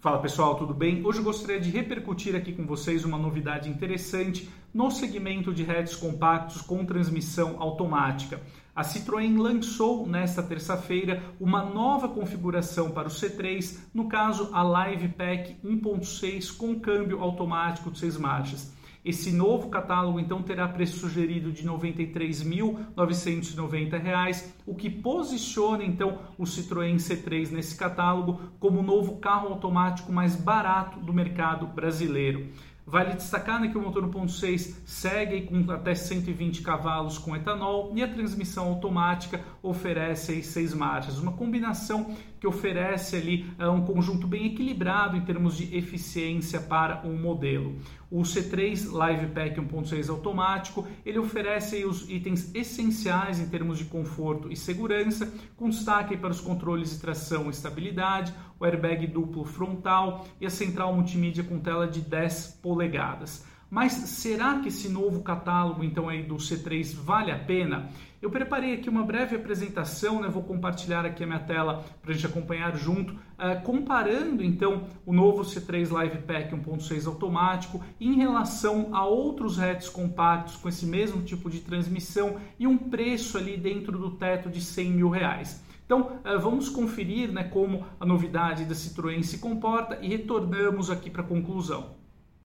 Fala pessoal, tudo bem? Hoje eu gostaria de repercutir aqui com vocês uma novidade interessante no segmento de hatches compactos com transmissão automática. A Citroën lançou nesta terça-feira uma nova configuração para o C3, no caso a Live Pack 1.6 com câmbio automático de 6 marchas. Esse novo catálogo então terá preço sugerido de R$ 93.990, o que posiciona então o Citroën C3 nesse catálogo como o novo carro automático mais barato do mercado brasileiro. Vale destacar né, que o motor 1.6 segue com até 120 cavalos com etanol e a transmissão automática oferece aí seis marchas, uma combinação que oferece ali uh, um conjunto bem equilibrado em termos de eficiência para um modelo. O C3 Live Pack 1.6 automático, ele oferece os itens essenciais em termos de conforto e segurança, com destaque para os controles de tração e estabilidade, o airbag duplo frontal e a central multimídia com tela de 10 polegadas. Mas será que esse novo catálogo então aí do C3 vale a pena? Eu preparei aqui uma breve apresentação, né? vou compartilhar aqui a minha tela para a gente acompanhar junto, uh, comparando então o novo C3 Live Pack 1.6 automático em relação a outros hatches compactos com esse mesmo tipo de transmissão e um preço ali dentro do teto de 100 mil reais. Então, uh, vamos conferir né, como a novidade da Citroën se comporta e retornamos aqui para a conclusão.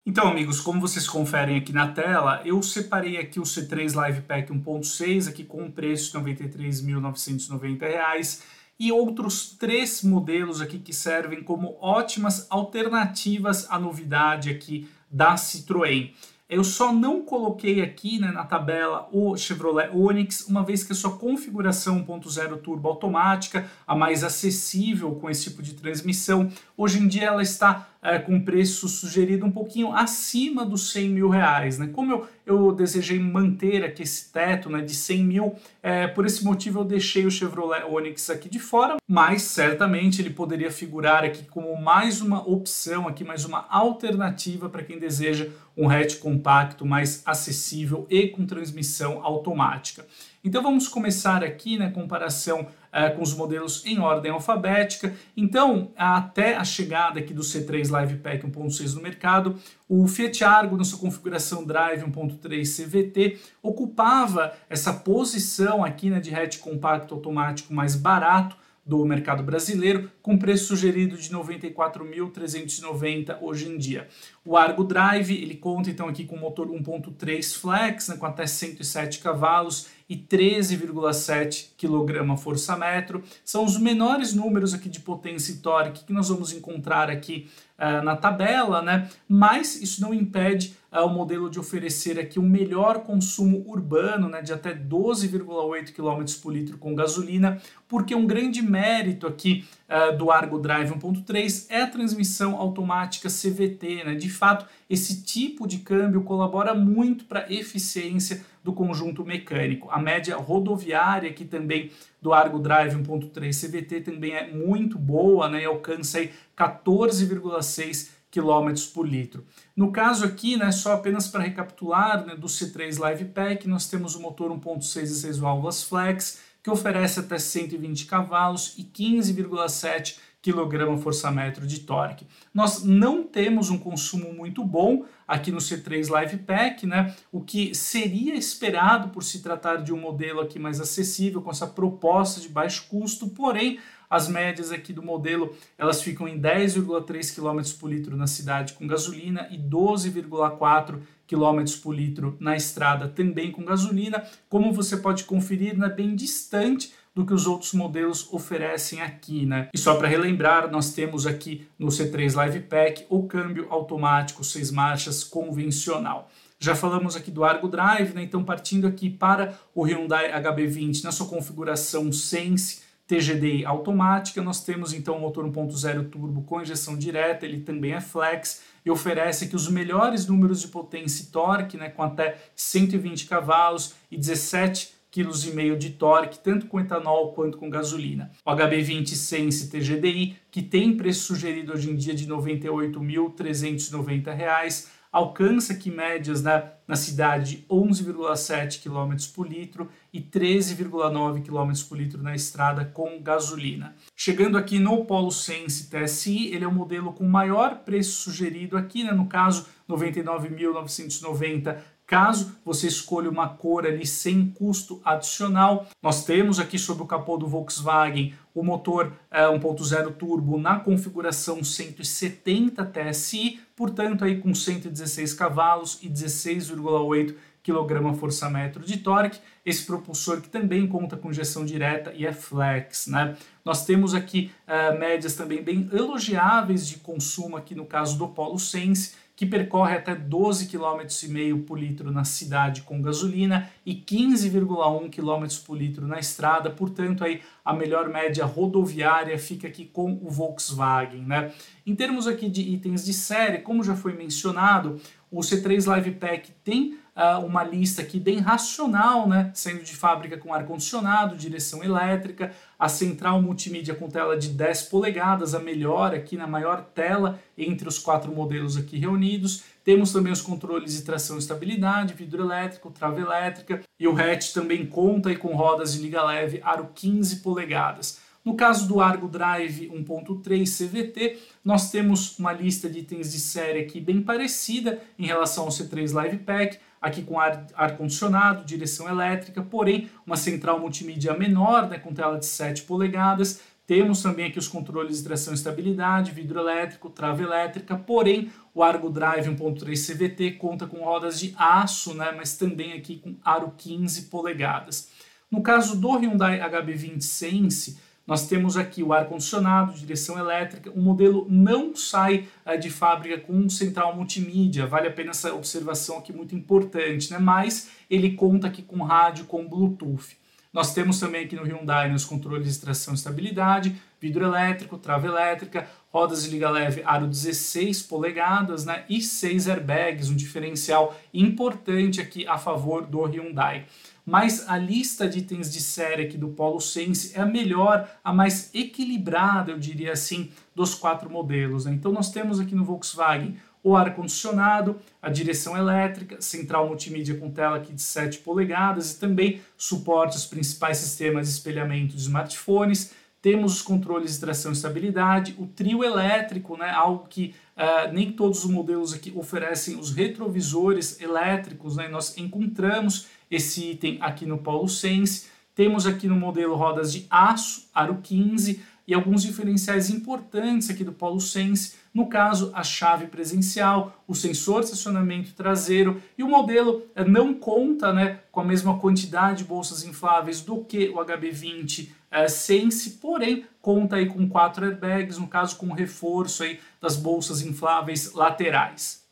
Então, amigos, como vocês conferem aqui na tela, eu separei aqui o C3 Live Pack 1.6 aqui com um preço de R$ 93.990 e outros três modelos aqui que servem como ótimas alternativas à novidade aqui da Citroën. Eu só não coloquei aqui né, na tabela o Chevrolet Onix, uma vez que a sua configuração 1.0 turbo automática, a mais acessível com esse tipo de transmissão, hoje em dia ela está é, com preço sugerido um pouquinho acima dos 100 mil reais. Né? Como eu, eu desejei manter aqui esse teto né, de 100 mil, é, por esse motivo eu deixei o Chevrolet Onix aqui de fora, mas certamente ele poderia figurar aqui como mais uma opção, aqui mais uma alternativa para quem deseja um hatch compacto mais acessível e com transmissão automática. Então vamos começar aqui na né, comparação uh, com os modelos em ordem alfabética. Então, até a chegada aqui do C3 Live Pack 1.6 no mercado, o Fiat Argo, na sua configuração Drive 1.3 CVT, ocupava essa posição aqui né, de hatch compacto automático mais barato, do mercado brasileiro, com preço sugerido de 94.390 hoje em dia. O Argo Drive, ele conta então aqui com motor 1.3 flex, né, com até 107 cavalos e 13,7 kg força-metro. São os menores números aqui de potência e torque que nós vamos encontrar aqui uh, na tabela, né? Mas isso não impede uh, o modelo de oferecer aqui um melhor consumo urbano, né, de até 12,8 km por litro com gasolina, porque um grande mérito aqui uh, do Argo Drive 1.3 é a transmissão automática CVT, né? De fato, esse tipo de câmbio colabora muito para eficiência do conjunto mecânico. A média rodoviária aqui também do Argo Drive 1.3 CVT também é muito boa, né? E alcança aí 14,6 km por litro. No caso aqui, né, só apenas para recapitular, né, do C3 Live Pack, nós temos o motor 1.6 e 6 válvulas flex, que oferece até 120 cavalos e 15,7 kgfm de torque. Nós não temos um consumo muito bom aqui no C3 Live Pack, né? O que seria esperado por se tratar de um modelo aqui mais acessível com essa proposta de baixo custo, porém as médias aqui do modelo elas ficam em 10,3 km por litro na cidade com gasolina e 12,4 km por litro na estrada também com gasolina. Como você pode conferir, é bem distante do que os outros modelos oferecem aqui, né? E só para relembrar, nós temos aqui no C3 Live Pack o câmbio automático seis marchas convencional. Já falamos aqui do Argo Drive, né? Então partindo aqui para o Hyundai HB20 na sua configuração Sense TGDI automática. Nós temos então o motor 1.0 turbo com injeção direta, ele também é flex e oferece aqui os melhores números de potência e torque, né, com até 120 cavalos e 17 kg de torque, tanto com etanol quanto com gasolina. O HB20 Sense TGDI, que tem preço sugerido hoje em dia de R$ 98.390, alcança aqui médias né, na cidade de 11,7 km por litro e 13,9 km por litro na estrada com gasolina. Chegando aqui no Polo Sense TSI, ele é o modelo com maior preço sugerido aqui, né, no caso 99.990 Caso você escolha uma cor ali sem custo adicional, nós temos aqui sobre o capô do Volkswagen o motor é, 1.0 turbo na configuração 170 TSI, portanto aí com 116 cavalos e 16,8 kgfm de torque. Esse propulsor que também conta com injeção direta e é flex, né? Nós temos aqui uh, médias também bem elogiáveis de consumo aqui no caso do Polo Sense, que percorre até 12,5 km por litro na cidade com gasolina e 15,1 km por litro na estrada, portanto aí a melhor média rodoviária fica aqui com o Volkswagen, né? Em termos aqui de itens de série, como já foi mencionado, o C3 Live Pack tem uh, uma lista aqui bem racional, né? Saindo de fábrica com ar-condicionado, direção elétrica, a central multimídia com tela de 10 polegadas, a melhor aqui na maior tela entre os quatro modelos aqui reunidos. Temos também os controles de tração e estabilidade, vidro elétrico, trava elétrica e o hatch também conta aí com rodas de liga leve aro 15 polegadas. No caso do Argo Drive 1.3 CVT, nós temos uma lista de itens de série aqui bem parecida em relação ao C3 Live Pack, aqui com ar-condicionado, ar direção elétrica, porém uma central multimídia menor, né, com tela de 7 polegadas. Temos também aqui os controles de tração e estabilidade, vidro elétrico, trava elétrica, porém o Argo Drive 1.3 CVT conta com rodas de aço, né, mas também aqui com aro 15 polegadas. No caso do Hyundai HB20 Sense, nós temos aqui o ar-condicionado, direção elétrica. O modelo não sai uh, de fábrica com central multimídia. Vale a pena essa observação aqui muito importante, né? Mas ele conta aqui com rádio, com Bluetooth. Nós temos também aqui no Hyundai nos controles de tração e estabilidade, vidro elétrico, trava elétrica, rodas de liga leve aro 16 polegadas né, e 6 airbags, um diferencial importante aqui a favor do Hyundai mas a lista de itens de série aqui do Polo Sense é a melhor, a mais equilibrada, eu diria assim, dos quatro modelos. Né? Então nós temos aqui no Volkswagen o ar-condicionado, a direção elétrica, central multimídia com tela aqui de 7 polegadas e também suporte aos principais sistemas de espelhamento de smartphones. Temos os controles de tração e estabilidade, o trio elétrico, né, algo que uh, nem todos os modelos aqui oferecem os retrovisores elétricos, né, nós encontramos esse item aqui no Polo Sense. Temos aqui no modelo rodas de aço, aro 15 e alguns diferenciais importantes aqui do Polo Sense, no caso a chave presencial, o sensor de estacionamento traseiro e o modelo eh, não conta né, com a mesma quantidade de bolsas infláveis do que o HB20 é, Sense, porém conta aí com quatro airbags, no caso com reforço aí das bolsas infláveis laterais.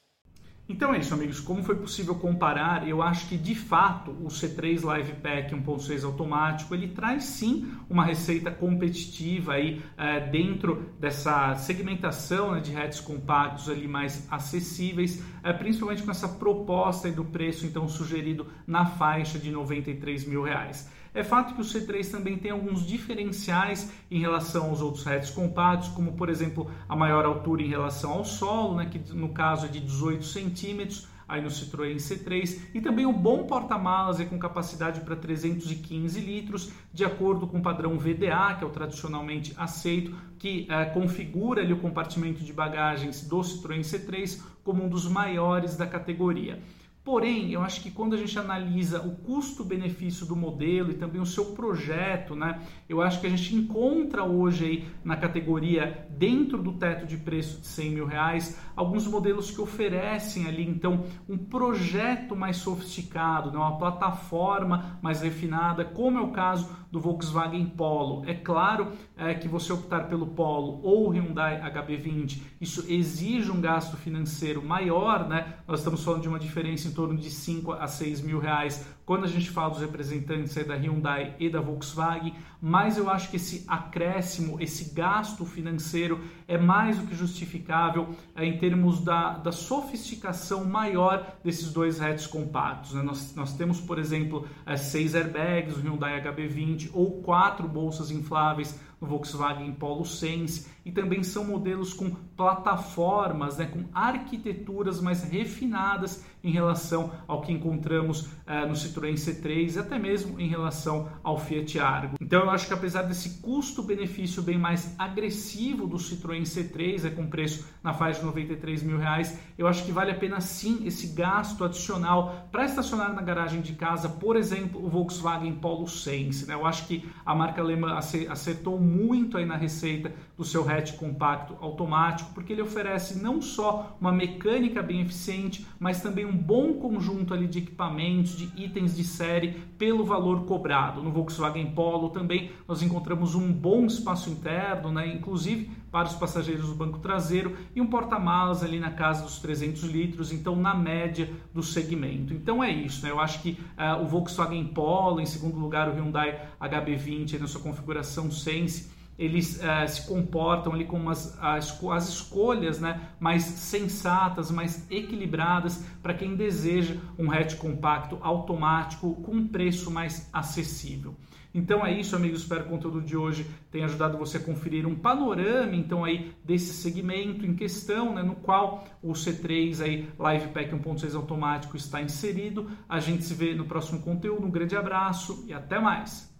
Então é isso, amigos. Como foi possível comparar? Eu acho que de fato o C3 Live Pack 1.6 automático ele traz sim uma receita competitiva aí é, dentro dessa segmentação né, de hatches compactos ali mais acessíveis, é, principalmente com essa proposta do preço então sugerido na faixa de 93 mil reais. É fato que o C3 também tem alguns diferenciais em relação aos outros hatches compactos, como por exemplo a maior altura em relação ao solo, né, que no caso é de 18 centímetros, aí no Citroën C3 e também o bom porta-malas com capacidade para 315 litros, de acordo com o padrão VDA, que é o tradicionalmente aceito, que é, configura ali o compartimento de bagagens do Citroën C3 como um dos maiores da categoria. Porém, eu acho que quando a gente analisa o custo-benefício do modelo e também o seu projeto, né, eu acho que a gente encontra hoje aí na categoria, dentro do teto de preço de 100 mil reais, alguns modelos que oferecem ali então um projeto mais sofisticado, né, uma plataforma mais refinada, como é o caso do Volkswagen Polo. É claro é, que você optar pelo Polo ou Hyundai HB20, isso exige um gasto financeiro maior, né? Nós estamos falando de uma diferença em torno de 5 a 6 mil reais quando a gente fala dos representantes da Hyundai e da Volkswagen, mas eu acho que esse acréscimo, esse gasto financeiro é mais do que justificável é, em termos da, da sofisticação maior desses dois hatches compactos. Né? Nós, nós temos, por exemplo, é, seis airbags, o Hyundai HB20, ou quatro bolsas infláveis Volkswagen Polo Sense e também são modelos com plataformas, né, com arquiteturas mais refinadas em relação ao que encontramos uh, no Citroën C3 e até mesmo em relação ao Fiat Argo. Então eu acho que apesar desse custo-benefício bem mais agressivo do Citroën C3, é com preço na faixa de 93 mil reais, eu acho que vale a pena sim esse gasto adicional para estacionar na garagem de casa, por exemplo, o Volkswagen Polo Sense. Né? Eu acho que a marca alemã acertou muito aí na receita do seu hatch compacto automático, porque ele oferece não só uma mecânica bem eficiente, mas também um bom conjunto ali de equipamentos, de itens de série pelo valor cobrado. No Volkswagen Polo também nós encontramos um bom espaço interno, né? inclusive para os passageiros do banco traseiro e um porta-malas ali na casa dos 300 litros, então na média do segmento. Então é isso, né? eu acho que uh, o Volkswagen Polo, em segundo lugar o Hyundai HB20 na sua configuração Sense, eles uh, se comportam ali como as, as, as escolhas né, mais sensatas, mais equilibradas para quem deseja um hatch compacto automático com um preço mais acessível. Então é isso, amigos. Espero que o conteúdo de hoje tenha ajudado você a conferir um panorama, então aí desse segmento em questão, né, no qual o C3 aí Live Pack 1.6 automático está inserido. A gente se vê no próximo conteúdo. Um grande abraço e até mais.